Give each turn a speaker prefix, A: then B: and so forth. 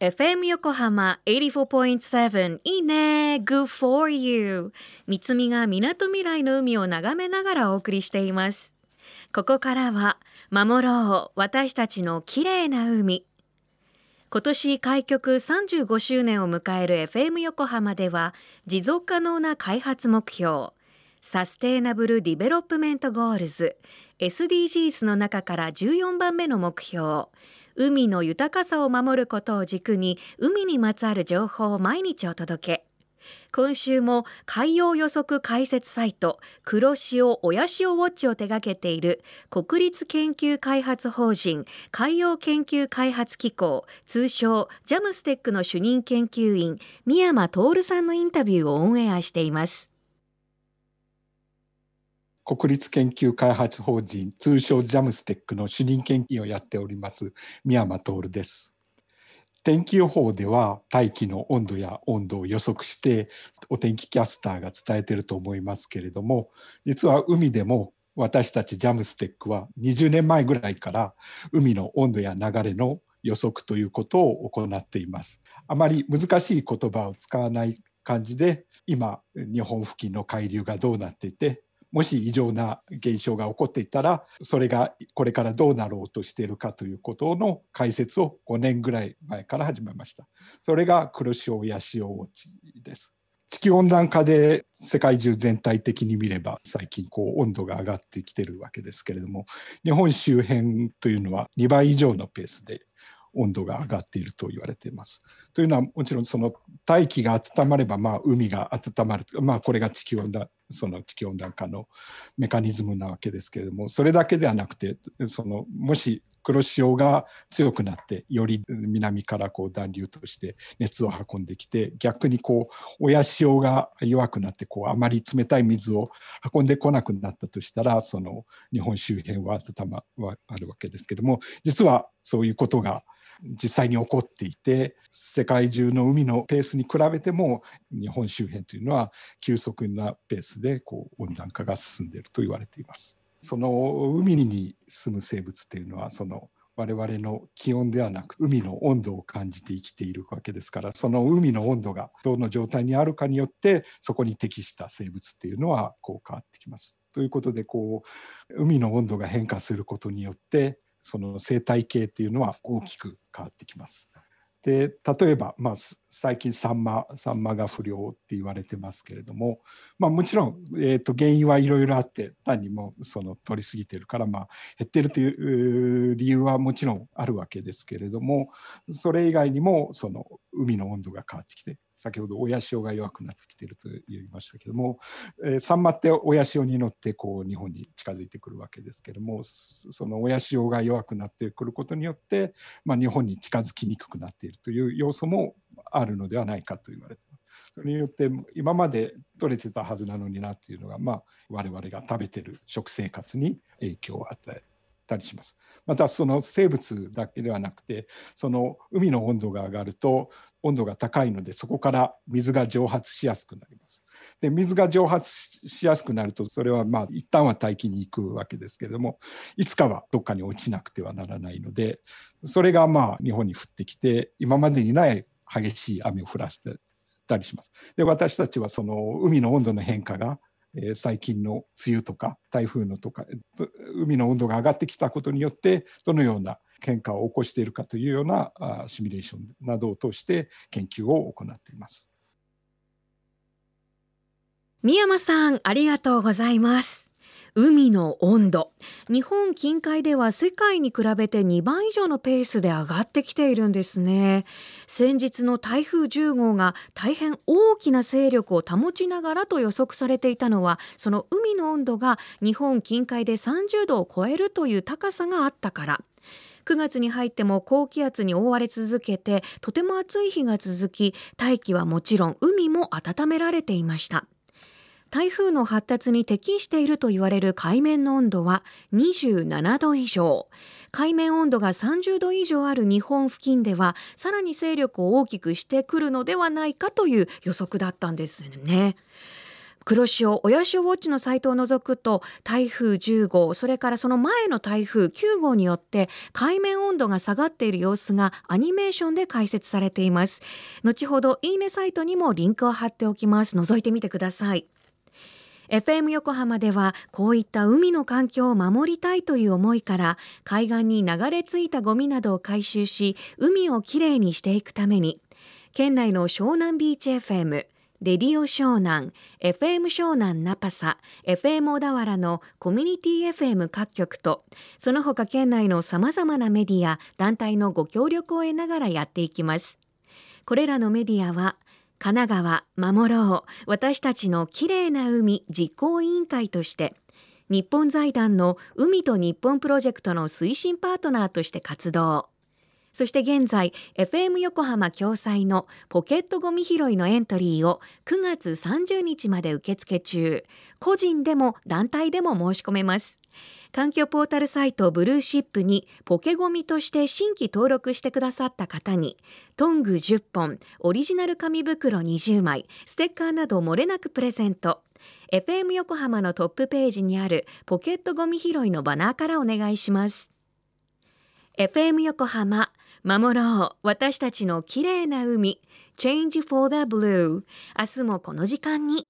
A: FM 横浜84.7いいね。Good for you. 三つみがみなとみらいの海を眺めながらお送りしています。ここからは守ろう私たちの綺麗な海。今年開局35周年を迎える FM 横浜では持続可能な開発目標サステイナブル・ディベロップメント・ゴールズ SDGs の中から14番目の目標海の豊かさを守ることを軸に海にまつわる情報を毎日お届け。今週も海洋予測解説サイト黒潮親潮ウォッチを手掛けている国立研究開発法人海洋研究開発機構通称ジャムステックの主任研究員宮山徹さんのインタビューをオンエアしています。
B: 国立研究開発法人通称ジャムステックの主任研究をやっております宮山徹です。天気予報では大気の温度や温度を予測してお天気キャスターが伝えてると思いますけれども実は海でも私たちジャムステックは20年前ぐらいから海の温度や流れの予測ということを行っています。あまり難しい言葉を使わない感じで今日本付近の海流がどうなっていてもし異常な現象が起こっていたらそれがこれからどうなろうとしているかということの解説を5年ぐらい前から始めました。それが黒潮や潮ウォッチです。地球温暖化で世界中全体的に見れば最近こう温度が上がってきてるわけですけれども日本周辺というのは2倍以上のペースで温度が上がっていると言われています。というのはもちろんその大気が温まればまあ海が温まるまあこれが地球温暖その地球温暖化のメカニズムなわけですけれどもそれだけではなくてそのもし黒潮が強くなってより南からこう暖流として熱を運んできて逆にこう親潮が弱くなってこうあまり冷たい水を運んでこなくなったとしたらその日本周辺は温まはあるわけですけれども実はそういうことが実際に起こっていて世界中の海のペースに比べても日本周辺というのは急速なペースでこう温暖化が進んでいると言われています。その海に住む生物っていうのはその我々の気温ではなく海の温度を感じて生きているわけですからその海の温度がどの状態にあるかによってそこに適した生物っていうのはこう変わってきます。ということでこう海の温度が変化することによってその生態系っていうのは大きく変わってきます。で例えば、まあ、最近サンマサンマが不良って言われてますけれども、まあ、もちろん、えーと、原因はいろいろあって単にもその取りすぎてるから、まあ、減ってるという理由はもちろんあるわけですけれどもそれ以外にもその海の温度が変わってきて先ほど親潮が弱くなってきていると言いましたけども、えー、サンマって親潮に乗ってこう日本に近づいてくるわけですけどもその親潮が弱くなってくることによって、まあ、日本に近づきにくくなっているという要素もあるのではないかと言われてます。それによって今まで取れてたはずなのになっていうのが、まあ、我々が食べてる食生活に影響を与えたりします。またその生物だけではなくてその海の温度が上がると温度が高いのでそこから水が蒸発しやすくなります。で水が蒸発しやすくなるとそれはまあ一旦は大気に行くわけですけれどもいつかはどっかに落ちなくてはならないのでそれがまあ日本に降ってきて今までにない激しい雨を降らせてたりします。で私たちはその海の温度の変化がえ最近の梅雨とか台風のとか海の温度が上がってきたことによってどのような変化を起こしているかというようなシミュレーションなどを通して研究を行っています。
A: 宮山さんありがとうございます。海の温度日本近海では世界に比べて2倍以上のペースで上がってきているんですね先日の台風10号が大変大きな勢力を保ちながらと予測されていたのはその海の温度が日本近海で30度を超えるという高さがあったから9月に入っても高気圧に覆われ続けてとても暑い日が続き大気はもちろん海も温められていました。台風の発達に適していると言われる海面の温度は27度以上。海面温度が30度以上ある日本付近ではさらに勢力を大きくしてくるのではないかという予測だったんですね。黒潮親潮ウォッチのサイトを除くと台風10号それからその前の台風9号によって海面温度が下がっている様子がアニメーションで解説されています。後ほどいいねサイトにもリンクを貼っておきます。覗いてみてください。FM 横浜ではこういった海の環境を守りたいという思いから海岸に流れ着いたゴミなどを回収し海をきれいにしていくために県内の湘南ビーチ FM レディオ湘南、FM 湘南ナパサ、FM 小田原のコミュニティ FM 各局と、その他県内の様々なメディア、団体のご協力を得ながらやっていきます。これらのメディアは、神奈川守ろう私たちのきれいな海実行委員会として日本財団の海と日本プロジェクトの推進パートナーとして活動そして現在 FM 横浜共催のポケットゴミ拾いのエントリーを9月30日まで受付中。個人でも団体でも申し込めます。環境ポータルサイトブルーシップにポケゴミとして新規登録してくださった方にトング10本オリジナル紙袋20枚ステッカーなど漏れなくプレゼント。FM 横浜のトップページにあるポケットゴミ拾いのバナーからお願いします。FM 横浜守ろう。私たちの綺麗な海。Change for the Blue 明日もこの時間に。